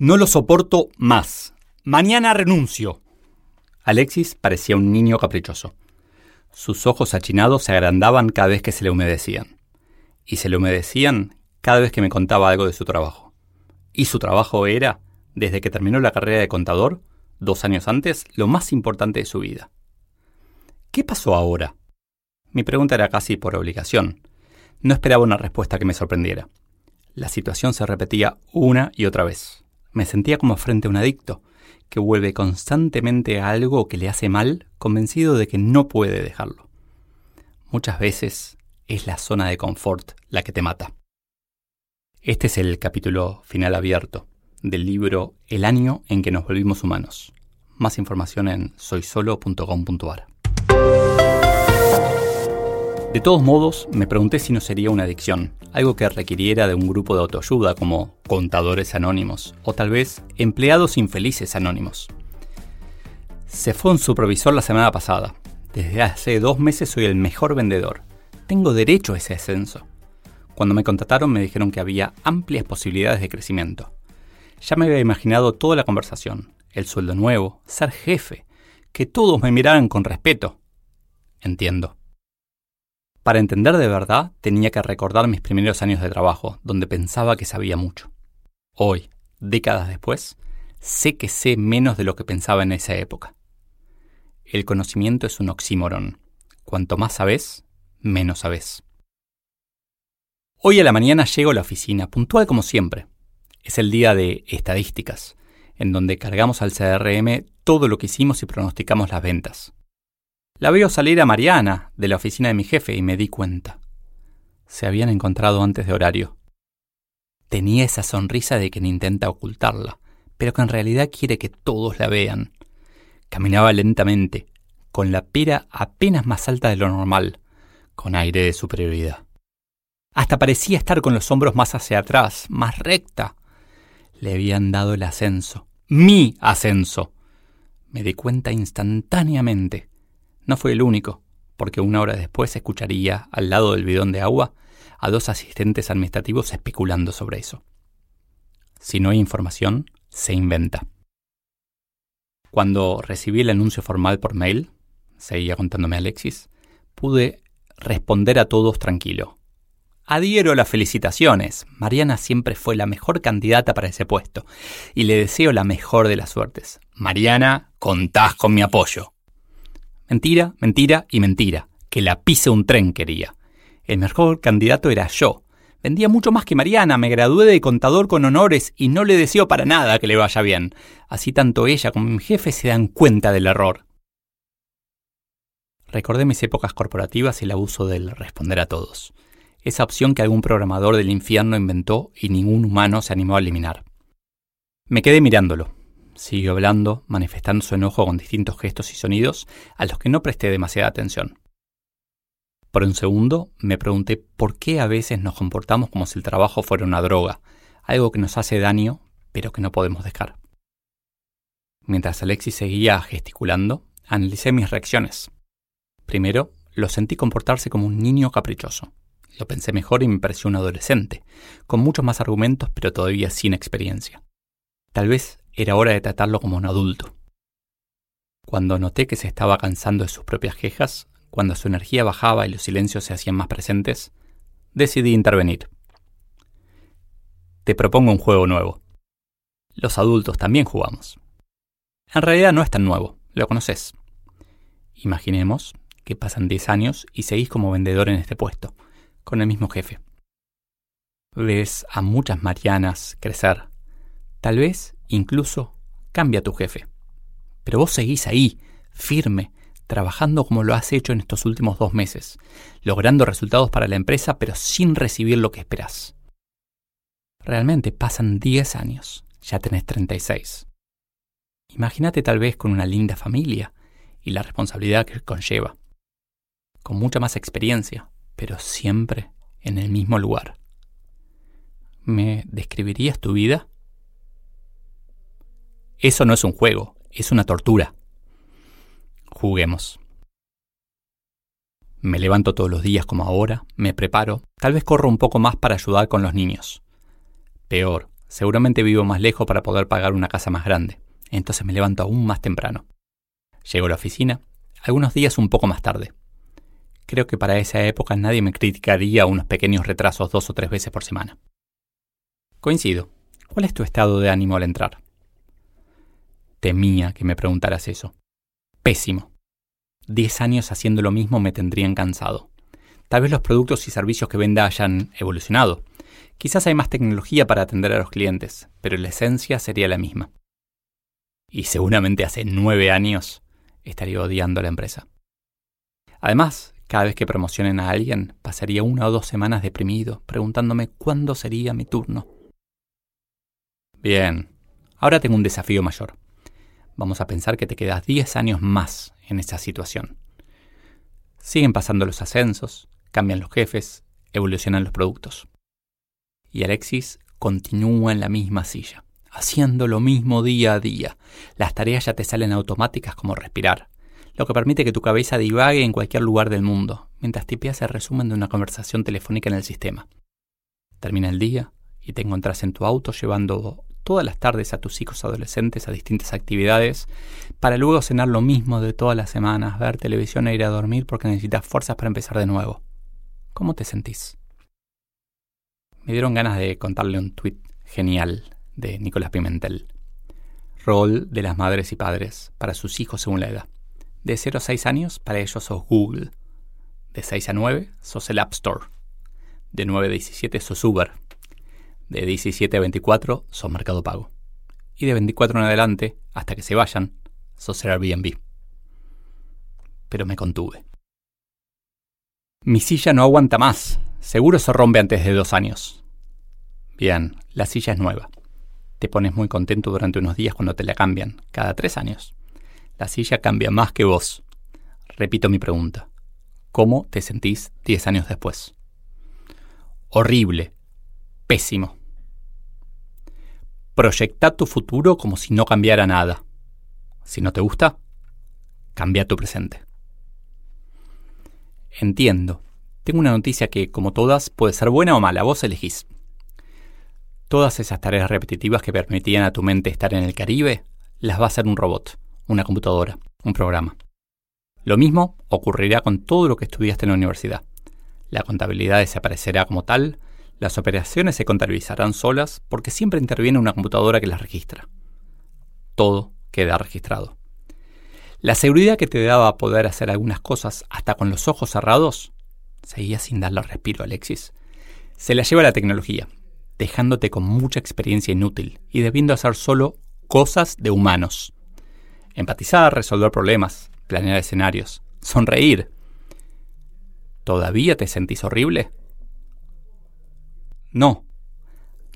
No lo soporto más. Mañana renuncio. Alexis parecía un niño caprichoso. Sus ojos achinados se agrandaban cada vez que se le humedecían. Y se le humedecían cada vez que me contaba algo de su trabajo. Y su trabajo era, desde que terminó la carrera de contador, dos años antes, lo más importante de su vida. ¿Qué pasó ahora? Mi pregunta era casi por obligación. No esperaba una respuesta que me sorprendiera. La situación se repetía una y otra vez. Me sentía como frente a un adicto, que vuelve constantemente a algo que le hace mal, convencido de que no puede dejarlo. Muchas veces es la zona de confort la que te mata. Este es el capítulo final abierto del libro El año en que nos volvimos humanos. Más información en soysolo.com.ar. De todos modos, me pregunté si no sería una adicción, algo que requiriera de un grupo de autoayuda como contadores anónimos o tal vez empleados infelices anónimos. Se fue un supervisor la semana pasada. Desde hace dos meses soy el mejor vendedor. Tengo derecho a ese ascenso. Cuando me contrataron me dijeron que había amplias posibilidades de crecimiento. Ya me había imaginado toda la conversación, el sueldo nuevo, ser jefe, que todos me miraran con respeto. Entiendo. Para entender de verdad, tenía que recordar mis primeros años de trabajo, donde pensaba que sabía mucho. Hoy, décadas después, sé que sé menos de lo que pensaba en esa época. El conocimiento es un oxímoron. Cuanto más sabes, menos sabes. Hoy a la mañana llego a la oficina, puntual como siempre. Es el día de estadísticas, en donde cargamos al CRM todo lo que hicimos y pronosticamos las ventas. La veo salir a Mariana de la oficina de mi jefe y me di cuenta. Se habían encontrado antes de horario. Tenía esa sonrisa de quien intenta ocultarla, pero que en realidad quiere que todos la vean. Caminaba lentamente, con la pera apenas más alta de lo normal, con aire de superioridad. Hasta parecía estar con los hombros más hacia atrás, más recta. Le habían dado el ascenso. Mi ascenso. Me di cuenta instantáneamente. No fue el único, porque una hora después escucharía, al lado del bidón de agua, a dos asistentes administrativos especulando sobre eso. Si no hay información, se inventa. Cuando recibí el anuncio formal por mail, seguía contándome Alexis, pude responder a todos tranquilo. Adhiero las felicitaciones. Mariana siempre fue la mejor candidata para ese puesto y le deseo la mejor de las suertes. Mariana, contás con mi apoyo. Mentira, mentira y mentira. Que la pise un tren quería. El mejor candidato era yo. Vendía mucho más que Mariana, me gradué de contador con honores y no le deseo para nada que le vaya bien. Así tanto ella como mi jefe se dan cuenta del error. Recordé mis épocas corporativas y el abuso del responder a todos. Esa opción que algún programador del infierno inventó y ningún humano se animó a eliminar. Me quedé mirándolo, Siguió hablando, manifestando su enojo con distintos gestos y sonidos a los que no presté demasiada atención. Por un segundo me pregunté por qué a veces nos comportamos como si el trabajo fuera una droga, algo que nos hace daño, pero que no podemos dejar. Mientras Alexis seguía gesticulando, analicé mis reacciones. Primero, lo sentí comportarse como un niño caprichoso. Lo pensé mejor y me pareció un adolescente, con muchos más argumentos pero todavía sin experiencia. Tal vez era hora de tratarlo como un adulto. Cuando noté que se estaba cansando de sus propias quejas, cuando su energía bajaba y los silencios se hacían más presentes, decidí intervenir. Te propongo un juego nuevo. Los adultos también jugamos. En realidad no es tan nuevo, lo conoces. Imaginemos que pasan 10 años y seguís como vendedor en este puesto, con el mismo jefe. Ves a muchas Marianas crecer. Tal vez Incluso cambia tu jefe. Pero vos seguís ahí, firme, trabajando como lo has hecho en estos últimos dos meses, logrando resultados para la empresa pero sin recibir lo que esperás. Realmente pasan 10 años, ya tenés 36. Imagínate tal vez con una linda familia y la responsabilidad que conlleva. Con mucha más experiencia, pero siempre en el mismo lugar. ¿Me describirías tu vida? Eso no es un juego, es una tortura. Juguemos. Me levanto todos los días como ahora, me preparo, tal vez corro un poco más para ayudar con los niños. Peor, seguramente vivo más lejos para poder pagar una casa más grande, entonces me levanto aún más temprano. Llego a la oficina, algunos días un poco más tarde. Creo que para esa época nadie me criticaría unos pequeños retrasos dos o tres veces por semana. Coincido. ¿Cuál es tu estado de ánimo al entrar? Temía que me preguntaras eso. Pésimo. Diez años haciendo lo mismo me tendrían cansado. Tal vez los productos y servicios que venda hayan evolucionado. Quizás hay más tecnología para atender a los clientes, pero la esencia sería la misma. Y seguramente hace nueve años estaría odiando a la empresa. Además, cada vez que promocionen a alguien, pasaría una o dos semanas deprimido, preguntándome cuándo sería mi turno. Bien, ahora tengo un desafío mayor. Vamos a pensar que te quedas 10 años más en esa situación. Siguen pasando los ascensos, cambian los jefes, evolucionan los productos. Y Alexis continúa en la misma silla, haciendo lo mismo día a día. Las tareas ya te salen automáticas como respirar, lo que permite que tu cabeza divague en cualquier lugar del mundo, mientras tipeas el resumen de una conversación telefónica en el sistema. Termina el día y te encuentras en tu auto llevando todas las tardes a tus hijos adolescentes a distintas actividades, para luego cenar lo mismo de todas las semanas, ver televisión e ir a dormir porque necesitas fuerzas para empezar de nuevo. ¿Cómo te sentís? Me dieron ganas de contarle un tuit genial de Nicolás Pimentel. Rol de las madres y padres para sus hijos según la edad. De 0 a 6 años, para ellos sos Google. De 6 a 9, sos el App Store. De 9 a 17, sos Uber. De 17 a 24 sos Mercado Pago. Y de 24 en adelante, hasta que se vayan, sos Airbnb. Pero me contuve. Mi silla no aguanta más. Seguro se rompe antes de dos años. Bien, la silla es nueva. Te pones muy contento durante unos días cuando te la cambian, cada tres años. La silla cambia más que vos. Repito mi pregunta. ¿Cómo te sentís diez años después? Horrible. Pésimo. Proyecta tu futuro como si no cambiara nada. Si no te gusta, cambia tu presente. Entiendo. Tengo una noticia que, como todas, puede ser buena o mala. Vos elegís. Todas esas tareas repetitivas que permitían a tu mente estar en el Caribe, las va a hacer un robot, una computadora, un programa. Lo mismo ocurrirá con todo lo que estudiaste en la universidad. La contabilidad desaparecerá como tal, las operaciones se contabilizarán solas porque siempre interviene una computadora que las registra. Todo queda registrado. La seguridad que te daba poder hacer algunas cosas hasta con los ojos cerrados, seguía sin darle respiro, Alexis. Se la lleva la tecnología, dejándote con mucha experiencia inútil y debiendo hacer solo cosas de humanos. Empatizar, resolver problemas, planear escenarios, sonreír. ¿Todavía te sentís horrible? No.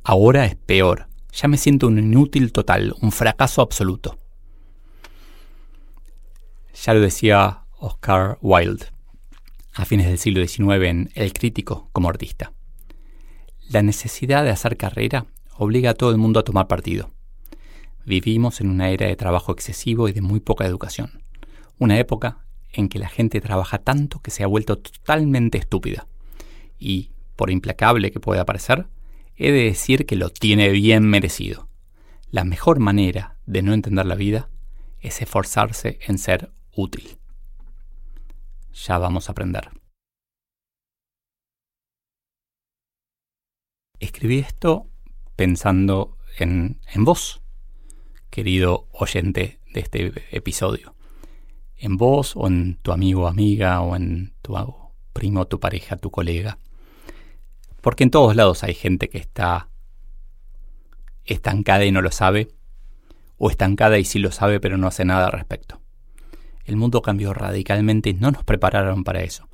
Ahora es peor. Ya me siento un inútil total, un fracaso absoluto. Ya lo decía Oscar Wilde a fines del siglo XIX en El crítico como artista. La necesidad de hacer carrera obliga a todo el mundo a tomar partido. Vivimos en una era de trabajo excesivo y de muy poca educación. Una época en que la gente trabaja tanto que se ha vuelto totalmente estúpida. Y, por implacable que pueda parecer, he de decir que lo tiene bien merecido. La mejor manera de no entender la vida es esforzarse en ser útil. Ya vamos a aprender. Escribí esto pensando en, en vos, querido oyente de este episodio. En vos o en tu amigo o amiga o en tu primo, tu pareja, tu colega. Porque en todos lados hay gente que está estancada y no lo sabe, o estancada y sí lo sabe pero no hace nada al respecto. El mundo cambió radicalmente y no nos prepararon para eso.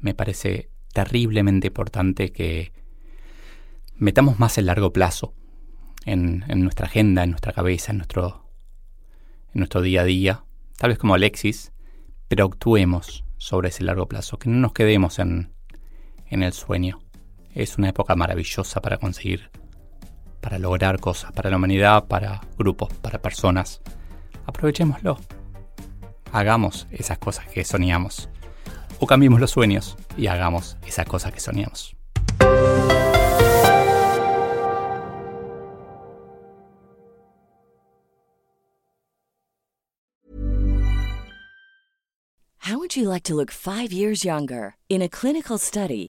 Me parece terriblemente importante que metamos más el largo plazo en, nuestra agenda, en nuestra cabeza, en nuestro, día a día, tal vez como Alexis, pero actuemos sobre ese largo plazo, que no nos quedemos en el sueño. Es una época maravillosa para conseguir, para lograr cosas, para la humanidad, para grupos, para personas. Aprovechémoslo. Hagamos esas cosas que soñamos. O cambiemos los sueños y hagamos esas cosas que soñamos. How would you like to look five years younger? In a clinical study,